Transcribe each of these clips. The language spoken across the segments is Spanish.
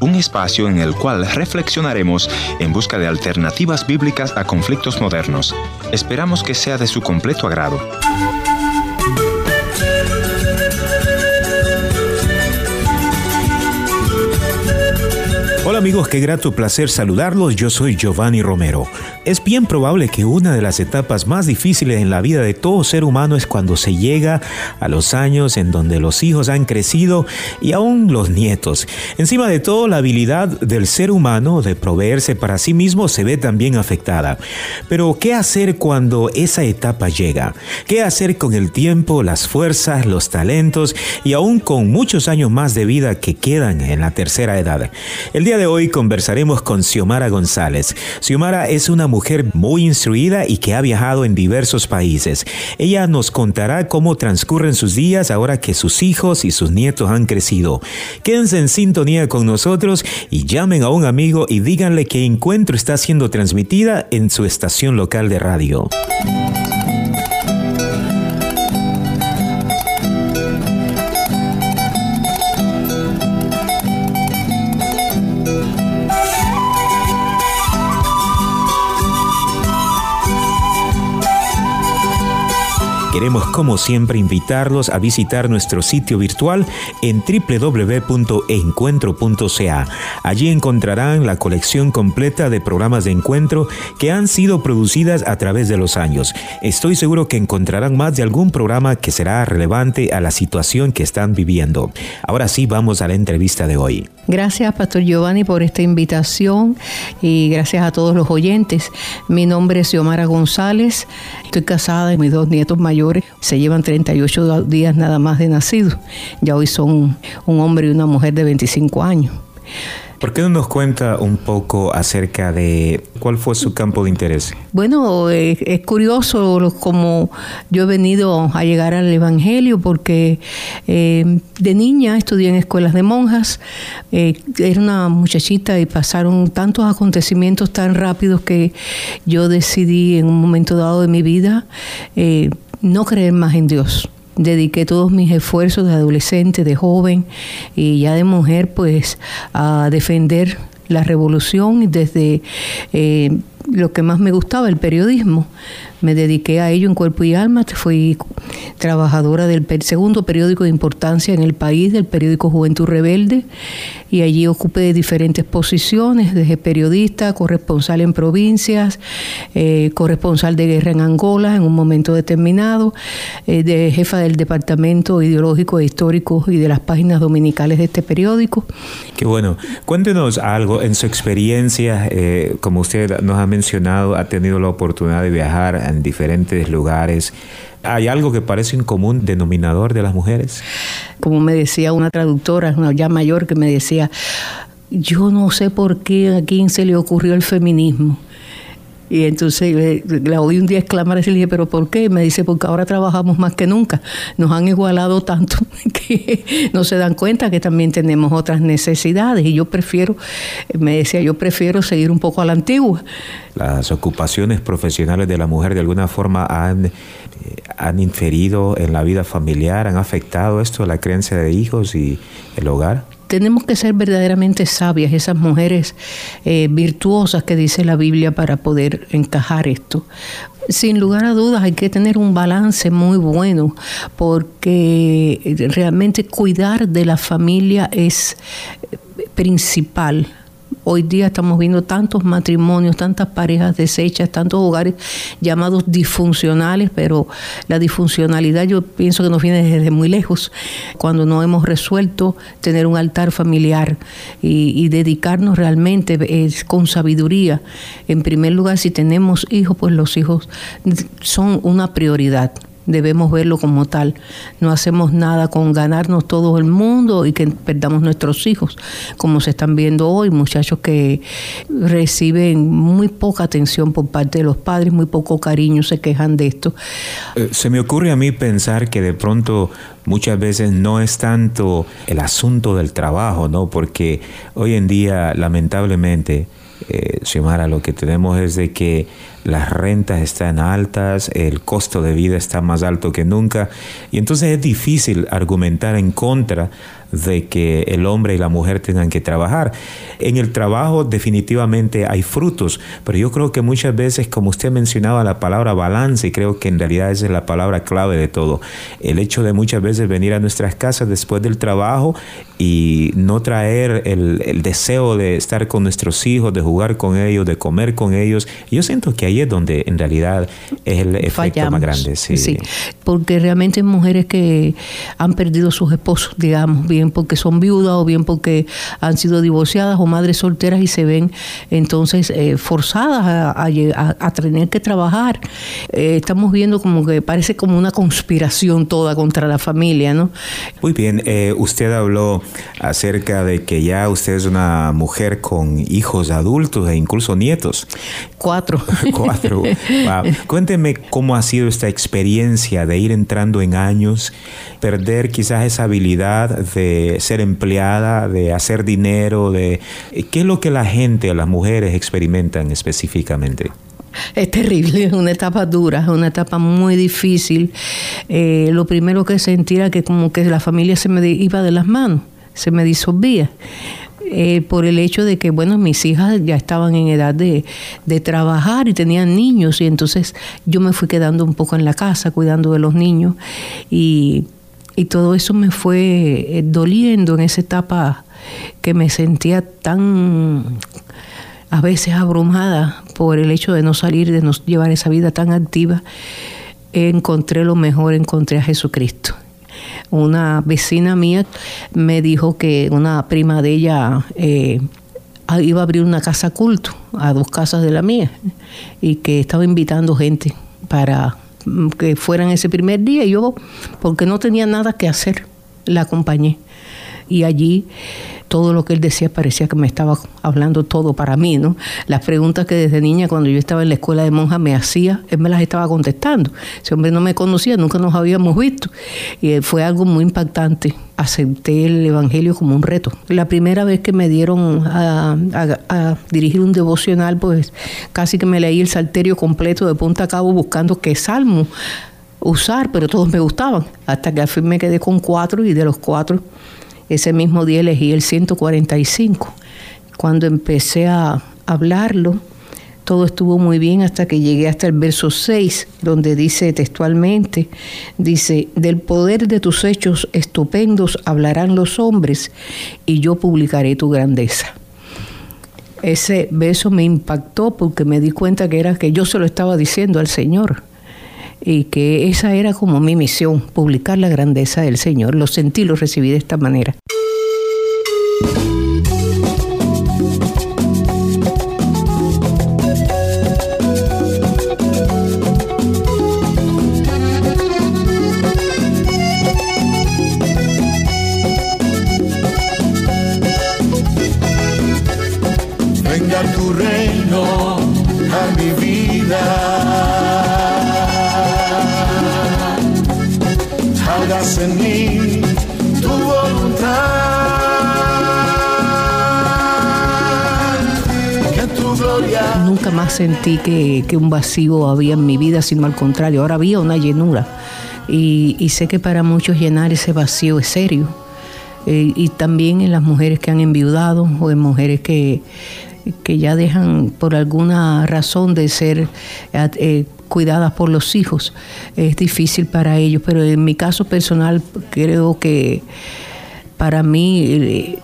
Un espacio en el cual reflexionaremos en busca de alternativas bíblicas a conflictos modernos. Esperamos que sea de su completo agrado. Amigos, qué grato placer saludarlos. Yo soy Giovanni Romero. Es bien probable que una de las etapas más difíciles en la vida de todo ser humano es cuando se llega a los años en donde los hijos han crecido y aún los nietos. Encima de todo, la habilidad del ser humano de proveerse para sí mismo se ve también afectada. Pero, ¿qué hacer cuando esa etapa llega? ¿Qué hacer con el tiempo, las fuerzas, los talentos y aún con muchos años más de vida que quedan en la tercera edad? El día de hoy conversaremos con Xiomara González. Xiomara es una mujer muy instruida y que ha viajado en diversos países. Ella nos contará cómo transcurren sus días ahora que sus hijos y sus nietos han crecido. Quédense en sintonía con nosotros y llamen a un amigo y díganle que Encuentro está siendo transmitida en su estación local de radio. Queremos como siempre invitarlos a visitar nuestro sitio virtual en www.encuentro.ca. Allí encontrarán la colección completa de programas de encuentro que han sido producidas a través de los años. Estoy seguro que encontrarán más de algún programa que será relevante a la situación que están viviendo. Ahora sí, vamos a la entrevista de hoy. Gracias, Pastor Giovanni, por esta invitación y gracias a todos los oyentes. Mi nombre es Xiomara González, estoy casada y mis dos nietos mayores se llevan 38 días nada más de nacido. Ya hoy son un hombre y una mujer de 25 años. ¿Por qué no nos cuenta un poco acerca de cuál fue su campo de interés? Bueno, eh, es, curioso como yo he venido a llegar al Evangelio porque eh, de niña estudié en escuelas de monjas, eh, era una muchachita y pasaron tantos acontecimientos tan rápidos que yo decidí en un momento dado de mi vida no creer más en Dios. Dediqué todos mis esfuerzos de adolescente, de joven y ya de mujer, pues a defender la revolución desde eh, lo que más me gustaba, el periodismo. Me dediqué a ello en cuerpo y alma. Fui trabajadora del segundo periódico de importancia en el país, del periódico Juventud Rebelde, y allí ocupé diferentes posiciones, desde periodista, corresponsal en provincias, eh, corresponsal de guerra en Angola en un momento determinado, eh, de jefa del departamento ideológico e histórico y de las páginas dominicales de este periódico. Qué bueno. Cuéntenos algo en su experiencia, eh, como usted nos ha mencionado, ha tenido la oportunidad de viajar en diferentes lugares. ¿Hay algo que parece un común denominador de las mujeres? Como me decía una traductora, una ya mayor, que me decía, yo no sé por qué a quién se le ocurrió el feminismo. Y entonces la oí un día exclamar y le dije, ¿pero por qué? Me dice, porque ahora trabajamos más que nunca. Nos han igualado tanto que no se dan cuenta que también tenemos otras necesidades. Y yo prefiero, me decía, yo prefiero seguir un poco a la antigua. Las ocupaciones profesionales de la mujer de alguna forma han, han inferido en la vida familiar, han afectado esto, la creencia de hijos y el hogar tenemos que ser verdaderamente sabias, esas mujeres eh, virtuosas que dice la Biblia para poder encajar esto. Sin lugar a dudas hay que tener un balance muy bueno porque realmente cuidar de la familia es principal Hoy día estamos viendo tantos matrimonios, tantas parejas deshechas, tantos hogares llamados disfuncionales, pero la disfuncionalidad yo pienso que nos viene desde muy lejos, cuando no hemos resuelto tener un altar familiar y, y dedicarnos realmente con sabiduría. En primer lugar, si tenemos hijos, pues los hijos son una prioridad debemos verlo como tal. No hacemos nada con ganarnos todo el mundo y que perdamos nuestros hijos, como se están viendo hoy, muchachos que reciben muy poca atención por parte de los padres, muy poco cariño, se quejan de esto. Eh, se me ocurre a mí pensar que de pronto muchas veces no es tanto el asunto del trabajo, ¿no? Porque hoy en día, lamentablemente, eh, Xiomara, lo que tenemos es de que las rentas están altas, el costo de vida está más alto que nunca y entonces es difícil argumentar en contra de que el hombre y la mujer tengan que trabajar. En el trabajo definitivamente hay frutos, pero yo creo que muchas veces, como usted mencionaba la palabra balance, y creo que en realidad esa es la palabra clave de todo, el hecho de muchas veces venir a nuestras casas después del trabajo y no traer el, deseo de estar con nuestros hijos, de jugar con ellos, de comer con ellos, yo siento que ahí es donde en realidad es el efecto más grande. Sí. sí, porque realmente mujeres que han perdido sus esposos, digamos, bien bien porque son viudas o bien porque han sido divorciadas o madres solteras y se ven entonces eh, forzadas a, tener que trabajar. Eh, estamos viendo como que parece como una conspiración toda contra la familia, ¿no? Muy bien, eh, usted habló acerca de que ya usted es una mujer con hijos adultos e incluso nietos. Cuatro. Cuatro. Cuénteme cómo ha sido esta experiencia de ir entrando en años, perder quizás esa habilidad de ser empleada, de hacer dinero, de qué es lo que la gente, las mujeres experimentan específicamente. Es terrible, es una etapa dura, es una etapa muy difícil. Eh, lo primero que sentí era que como que la familia se me iba de las manos, se me disolvía. Eh, por el hecho de que, bueno, mis hijas ya estaban en edad de, de, trabajar y tenían niños y entonces yo me fui quedando un poco en la casa cuidando de los niños y y todo eso me fue eh, doliendo en esa etapa que me sentía tan a veces abrumada por el hecho de no salir, de no llevar esa vida tan activa. Encontré lo mejor, encontré a Jesucristo. Una vecina mía me dijo que una prima de ella eh, iba a abrir una casa culto a dos casas de la mía y que estaba invitando gente para que fueran ese primer día y yo, porque no tenía nada que hacer, la acompañé. Y allí todo lo que él decía parecía que me estaba hablando todo para mí, ¿no? Las preguntas que desde niña cuando yo estaba en la escuela de monja me hacía, él me las estaba contestando. Ese hombre no me conocía, nunca nos habíamos visto. Y fue algo muy impactante. Acepté el Evangelio como un reto. La primera vez que me dieron a, a dirigir un devocional, pues casi que me leí el salterio completo de punta a cabo buscando qué salmo usar, pero todos me gustaban. Hasta que al fin me quedé con cuatro y de los cuatro ese mismo día elegí el 145. Cuando empecé a hablarlo, todo estuvo muy bien hasta que llegué hasta el verso 6, donde dice textualmente, dice, del poder de tus hechos estupendos hablarán los hombres y yo publicaré tu grandeza. Ese verso me impactó porque me di cuenta que era que yo se lo estaba diciendo al Señor y que esa era como mi misión, publicar la grandeza del Señor. Lo sentí, lo recibí de esta manera. Más sentí que, un vacío había en mi vida, sino al contrario, ahora había una llenura. Y, sé que para muchos llenar ese vacío es serio. Eh, y también en las mujeres que han enviudado o en mujeres que, que ya dejan por alguna razón de ser eh, cuidadas por los hijos. Es difícil para ellos, pero en mi caso personal creo que para mí eh,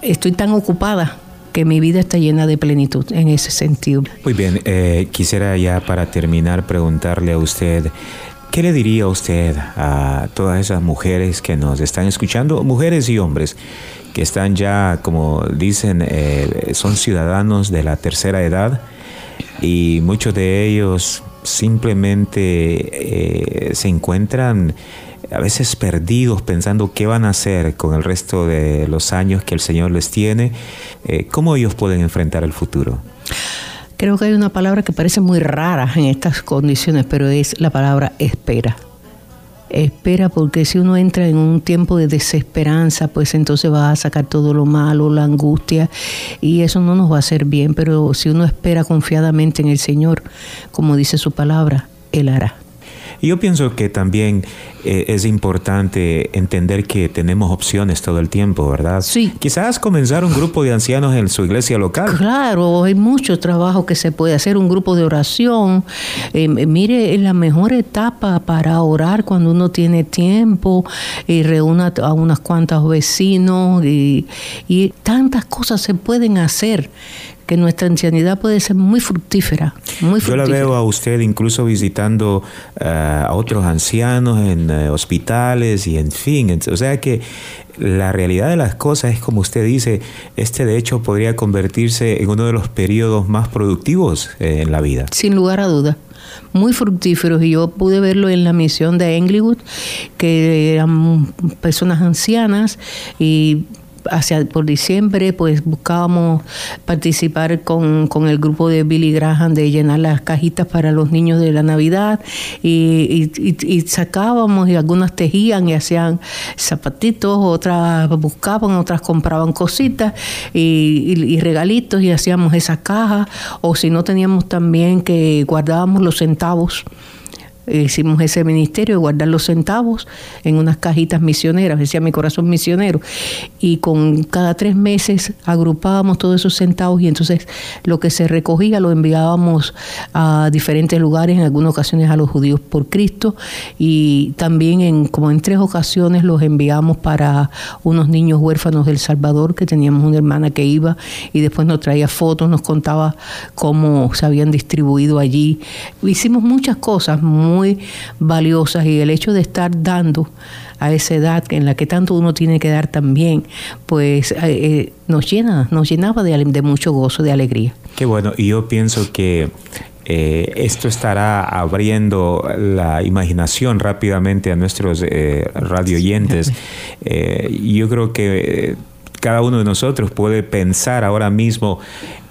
estoy tan ocupada que mi vida está llena de plenitud en ese sentido. Muy bien, eh, quisiera ya para terminar preguntarle a usted, ¿qué le diría usted a todas esas mujeres que nos están escuchando, mujeres y hombres? que están ya, como dicen, eh, son ciudadanos de la tercera edad y muchos de ellos simplemente eh, se encuentran a veces perdidos pensando qué van a hacer con el resto de los años que el Señor les tiene, eh, ¿cómo ellos pueden enfrentar el futuro? Creo que hay una palabra que parece muy rara en estas condiciones, pero es la palabra espera. espera porque si uno entra en un tiempo de desesperanza, pues entonces va a sacar todo lo malo, la angustia y eso no nos va a hacer bien, pero si uno espera confiadamente en el Señor, como dice su palabra, Él hará. Yo pienso que también eh, es importante entender que tenemos opciones todo el tiempo, ¿verdad? Sí. Quizás comenzar un grupo de ancianos en su iglesia local. Claro, hay mucho trabajo que se puede hacer, un grupo de oración. Eh, mire, es la mejor etapa para orar cuando uno tiene tiempo y reúna a unas cuantas vecinos y, y tantas cosas se pueden hacer que nuestra ancianidad puede ser muy fructífera, muy Yo la veo a usted incluso visitando eh, a otros ancianos en eh, hospitales y en fin, o sea que la realidad de las cosas es como usted dice, este de hecho podría convertirse en uno de los periodos más productivos eh, en la vida. Sin lugar a dudas muy fructíferos y yo pude verlo en la misión de Englewood, que eran personas ancianas y hacia por diciembre pues buscábamos participar con, el grupo de Billy Graham de llenar las cajitas para los niños de la Navidad y, sacábamos y algunas tejían y hacían zapatitos, otras buscaban, otras compraban cositas y, regalitos y hacíamos esa caja o si no teníamos también que guardábamos los centavos hicimos ese ministerio de guardar los centavos en unas cajitas misioneras, decía mi corazón misionero, y con cada tres meses agrupábamos todos esos centavos y entonces lo que se recogía lo enviábamos a diferentes lugares, en algunas ocasiones a los judíos por Cristo, y también en como en tres ocasiones los enviamos para unos niños huérfanos del Salvador, que teníamos una hermana que iba y después nos traía fotos, nos contaba cómo se habían distribuido allí. Hicimos muchas cosas, muy valiosas y el hecho de estar dando a esa edad en la que tanto uno tiene que dar también, pues eh, eh, nos llena, nos llenaba de, de, mucho gozo, de alegría. Qué bueno, y yo pienso que eh, esto estará abriendo la imaginación rápidamente a nuestros radio oyentes. yo creo que cada uno de nosotros puede pensar ahora mismo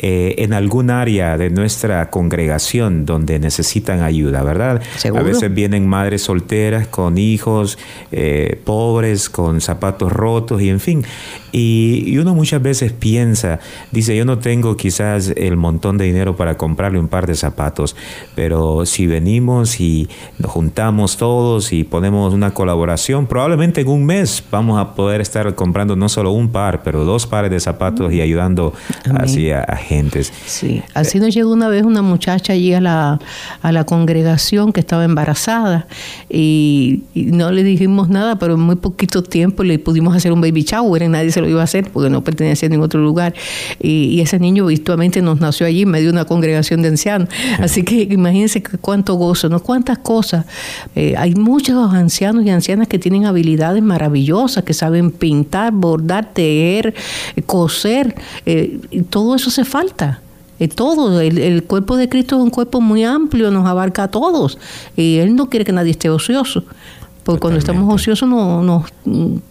eh, en algún área de nuestra congregación donde necesitan ayuda, ¿verdad? A veces vienen madres solteras con hijos eh, pobres, con zapatos rotos y en fin. Y, uno muchas veces piensa, dice, yo no tengo quizás el montón de dinero para comprarle un par de zapatos, pero si venimos y nos juntamos todos y ponemos una colaboración, probablemente en un mes vamos a poder estar comprando no solo un par, pero dos pares de zapatos y ayudando así a, a gente Sí, así nos llegó una vez una muchacha allí a la, a la congregación que estaba embarazada y, no le dijimos nada, pero en muy poquito tiempo le pudimos hacer un baby shower y nadie se lo iba a hacer porque no pertenecía a ningún otro lugar. Y, ese niño virtualmente nos nació allí en medio de una congregación de ancianos. Así que imagínense cuánto gozo, ¿no? Cuántas cosas. Eh, hay muchos ancianos y ancianas que tienen habilidades maravillosas, que saben pintar, bordar, tejer, coser. Eh, todo eso se falta todo, el, cuerpo de Cristo es un cuerpo muy amplio, nos abarca a todos. Y Él no quiere que nadie esté ocioso. Porque cuando estamos ociosos no,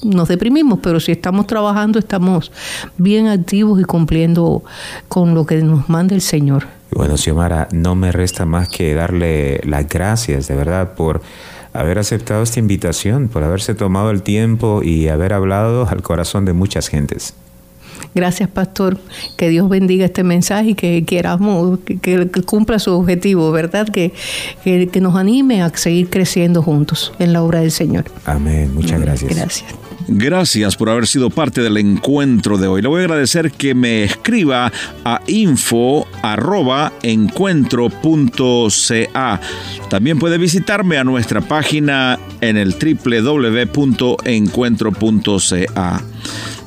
nos deprimimos, pero si estamos trabajando estamos bien activos y cumpliendo con lo que nos manda el Señor. Bueno, Xiomara, no me resta más que darle las gracias de verdad por haber aceptado esta invitación, por haberse tomado el tiempo y haber hablado al corazón de muchas gentes. Gracias, pastor. Que Dios bendiga este mensaje y que queramos que, cumpla su objetivo, ¿verdad? Que, que, nos anime a seguir creciendo juntos en la obra del Señor. Amén. Muchas gracias. Gracias. Gracias por haber sido parte del encuentro de hoy. Le voy a agradecer que me escriba a info@encuentro.ca. También puede visitarme a nuestra página en el www.encuentro.ca